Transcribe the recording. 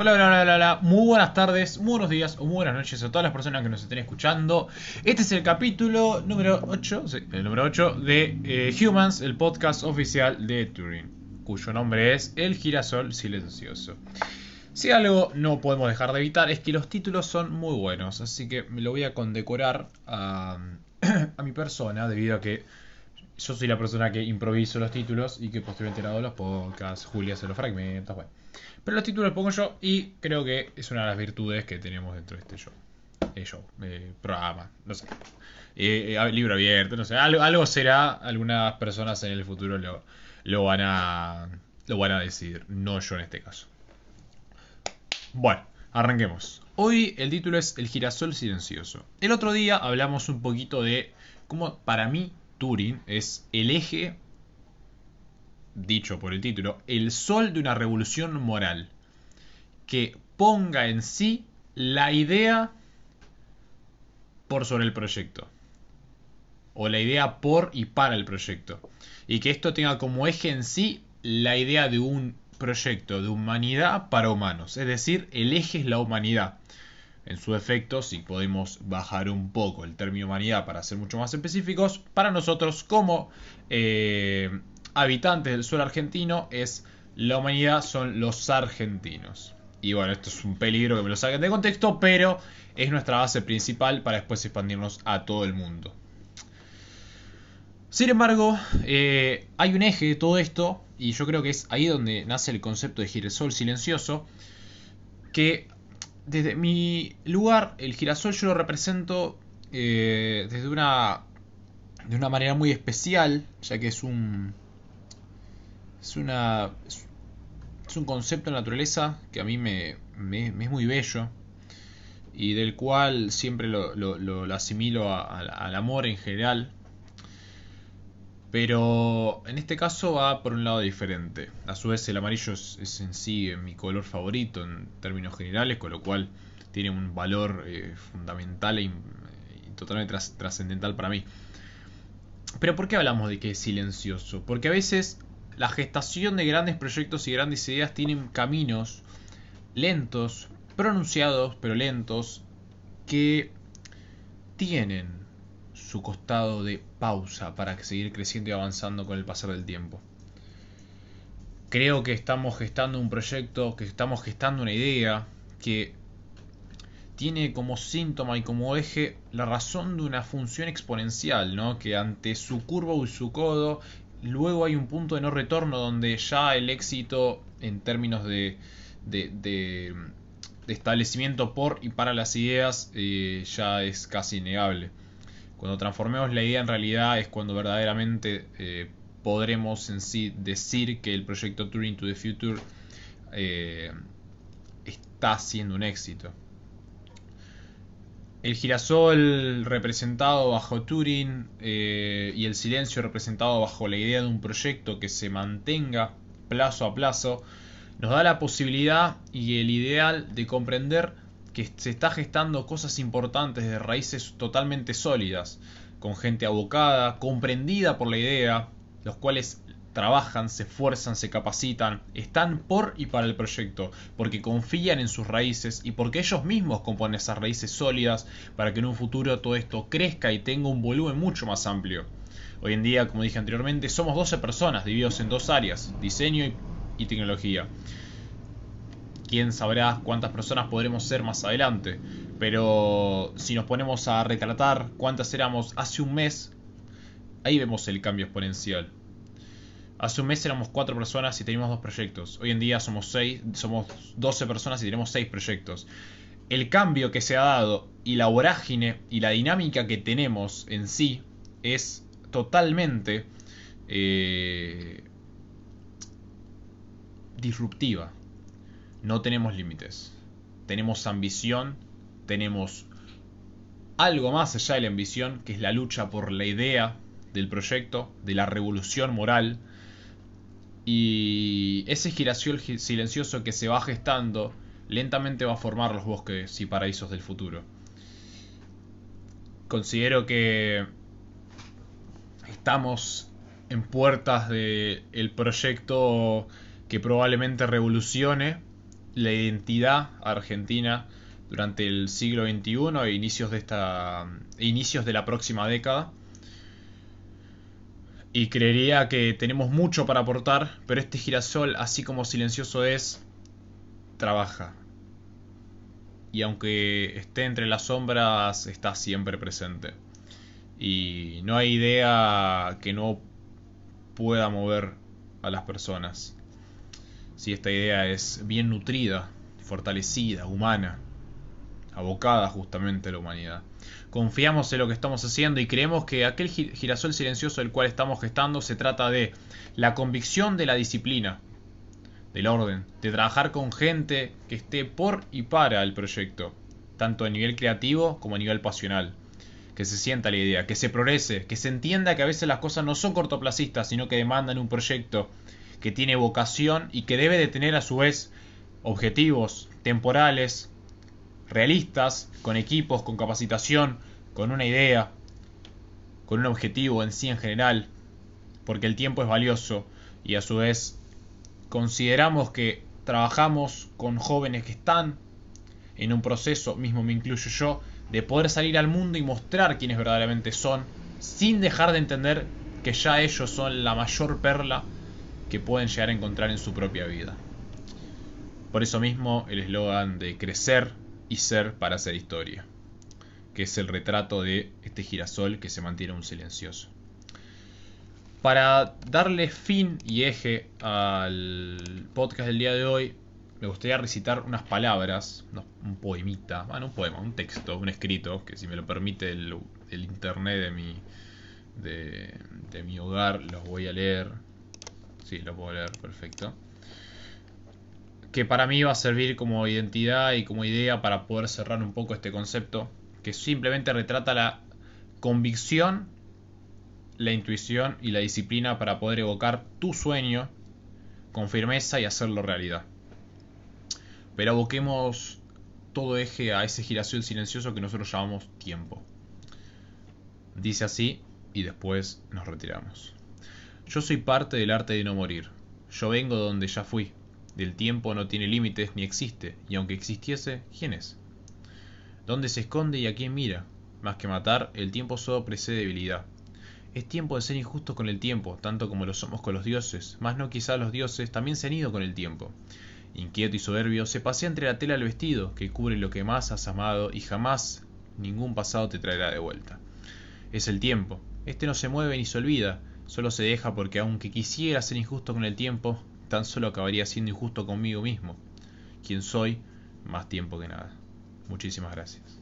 Hola, hola, hola, hola, muy buenas tardes, muy buenos días o muy buenas noches a todas las personas que nos estén escuchando. Este es el capítulo número 8, sí, el número 8 de eh, Humans, el podcast oficial de Turing, cuyo nombre es El girasol silencioso. Si algo no podemos dejar de evitar es que los títulos son muy buenos, así que me lo voy a condecorar a, a mi persona debido a que yo soy la persona que improviso los títulos y que posteriormente hago los podcasts, Julia hace los fragmentos, bueno. Pero los títulos los pongo yo y creo que es una de las virtudes que tenemos dentro de este show. Eh, eh, programa, no sé. Eh, libro abierto, no sé. Algo, algo, será, algunas personas en el futuro lo, lo, van a, lo van a decidir, no yo en este caso. Bueno, arranquemos. Hoy el título es El girasol silencioso. El otro día hablamos un poquito de cómo para mí Turing es el eje, dicho por el título, el sol de una revolución moral que ponga en sí la idea por sobre el proyecto. O la idea por y para el proyecto. Y que esto tenga como eje en sí la idea de un proyecto de humanidad para humanos. Es decir, el eje es la humanidad en su efecto, si podemos bajar un poco el término humanidad para ser mucho más específicos, para nosotros como eh, habitantes del suelo argentino es la humanidad son los argentinos. Y bueno, esto es un peligro que me lo saquen de contexto, pero es nuestra base principal para después expandirnos a todo el mundo. Sin embargo, eh, hay un eje de todo esto, y yo creo que es ahí donde nace el concepto de girasol silencioso, que desde mi lugar, el girasol yo lo represento eh, desde una de una manera muy especial, ya que es un es una es un concepto de naturaleza que a mí me, me, es muy bello y del cual siempre lo, lo, lo asimilo al amor en general pero en este caso va por un lado diferente. A su vez el amarillo es, en sí mi color favorito en términos generales, con lo cual tiene un valor eh, fundamental e totalmente trascendental para mí. Pero ¿por qué hablamos de que es silencioso? Porque a veces la gestación de grandes proyectos y grandes ideas tienen caminos lentos, pronunciados pero lentos, que tienen su costado de pausa para seguir creciendo y avanzando con el pasar del tiempo. Creo que estamos gestando un proyecto, que estamos gestando una idea que tiene como síntoma y como eje la razón de una función exponencial, ¿no? Que ante su curva y su codo, luego hay un punto de no retorno donde ya el éxito en términos de, establecimiento por y para las ideas eh, ya es casi innegable. Cuando transformemos la idea en realidad es cuando verdaderamente eh, podremos en sí decir que el proyecto Turing to the Future eh, está siendo un éxito. El girasol representado bajo Turing eh, y el silencio representado bajo la idea de un proyecto que se mantenga plazo a plazo nos da la posibilidad y el ideal de comprender que se está gestando cosas importantes de raíces totalmente sólidas, con gente abocada, comprendida por la idea, los cuales trabajan, se esfuerzan, se capacitan, están por y para el proyecto, porque confían en sus raíces y porque ellos mismos componen esas raíces sólidas para que en un futuro todo esto crezca y tenga un volumen mucho más amplio. Hoy en día, como dije anteriormente, somos 12 personas divididos en dos áreas, diseño y, tecnología quién sabrá cuántas personas podremos ser más adelante. Pero si nos ponemos a retratar cuántas éramos hace un mes, ahí vemos el cambio exponencial. Hace un mes éramos cuatro personas y teníamos dos proyectos. Hoy en día somos seis, somos 12 personas y tenemos seis proyectos. El cambio que se ha dado y la vorágine y la dinámica que tenemos en sí es totalmente eh, disruptiva no tenemos límites. Tenemos ambición, tenemos algo más allá de la ambición, que es la lucha por la idea del proyecto, de la revolución moral. Y ese girasol silencioso que se va gestando lentamente va a formar los bosques y paraísos del futuro. Considero que estamos en puertas del proyecto que probablemente revolucione la identidad argentina durante el siglo XXI e inicios de esta inicios de la próxima década y creería que tenemos mucho para aportar pero este girasol así como silencioso es trabaja. Y aunque esté entre las sombras está siempre presente. Y no hay idea que no pueda mover a las personas. Si esta idea es bien nutrida fortalecida humana abocada justamente a la humanidad. Confiamos en lo que estamos haciendo y creemos que aquel girasol silencioso del cual estamos gestando se trata de la convicción de la disciplina, del orden, de trabajar con gente que esté por y para el proyecto, tanto a nivel creativo como a nivel pasional. Que se sienta la idea, que se progrese, que se entienda que a veces las cosas no son cortoplacistas, sino que demandan un proyecto que tiene vocación y que debe de tener a su vez objetivos temporales, realistas, con equipos, con capacitación, con una idea, con un objetivo en sí en general, porque el tiempo es valioso y a su vez consideramos que trabajamos con jóvenes que están en un proceso, mismo me incluyo yo, de poder salir al mundo y mostrar quiénes verdaderamente son, sin dejar de entender que ya ellos son la mayor perla que pueden llegar a encontrar en su propia vida. Por eso mismo el eslogan de crecer y ser para hacer historia, que es el retrato de este girasol que se mantiene un silencioso. Para darle fin y eje al podcast del día de hoy, me gustaría recitar unas palabras, un poemita, bueno, un poema, un texto, un escrito, que si me lo permite el, internet de mi, de, de mi hogar, los voy a leer. Sí, lo puedo leer, perfecto que para mí va a servir como identidad y como idea para poder cerrar un poco este concepto, que simplemente retrata la convicción, la intuición y la disciplina para poder evocar tu sueño con firmeza y hacerlo realidad. Pero aboquemos todo eje a ese giración silencioso que nosotros llamamos tiempo. Dice así y después nos retiramos. Yo soy parte del arte de no morir. Yo vengo donde ya fui del tiempo no tiene límites ni existe, y aunque existiese, ¿quién es? ¿Dónde se esconde y a quién mira? Más que matar, el tiempo solo precede debilidad. Es tiempo de ser injustos con el tiempo, tanto como lo somos con los dioses, más no quizá los dioses también se han ido con el tiempo. Inquieto y soberbio, se pasea entre la tela del vestido, que cubre lo que más has amado y jamás ningún pasado te traerá de vuelta. Es el tiempo, este no se mueve ni se olvida, solo se deja porque aunque quisiera ser injusto con el tiempo, tan solo acabaría siendo injusto conmigo mismo, quien soy más tiempo que nada. Muchísimas gracias.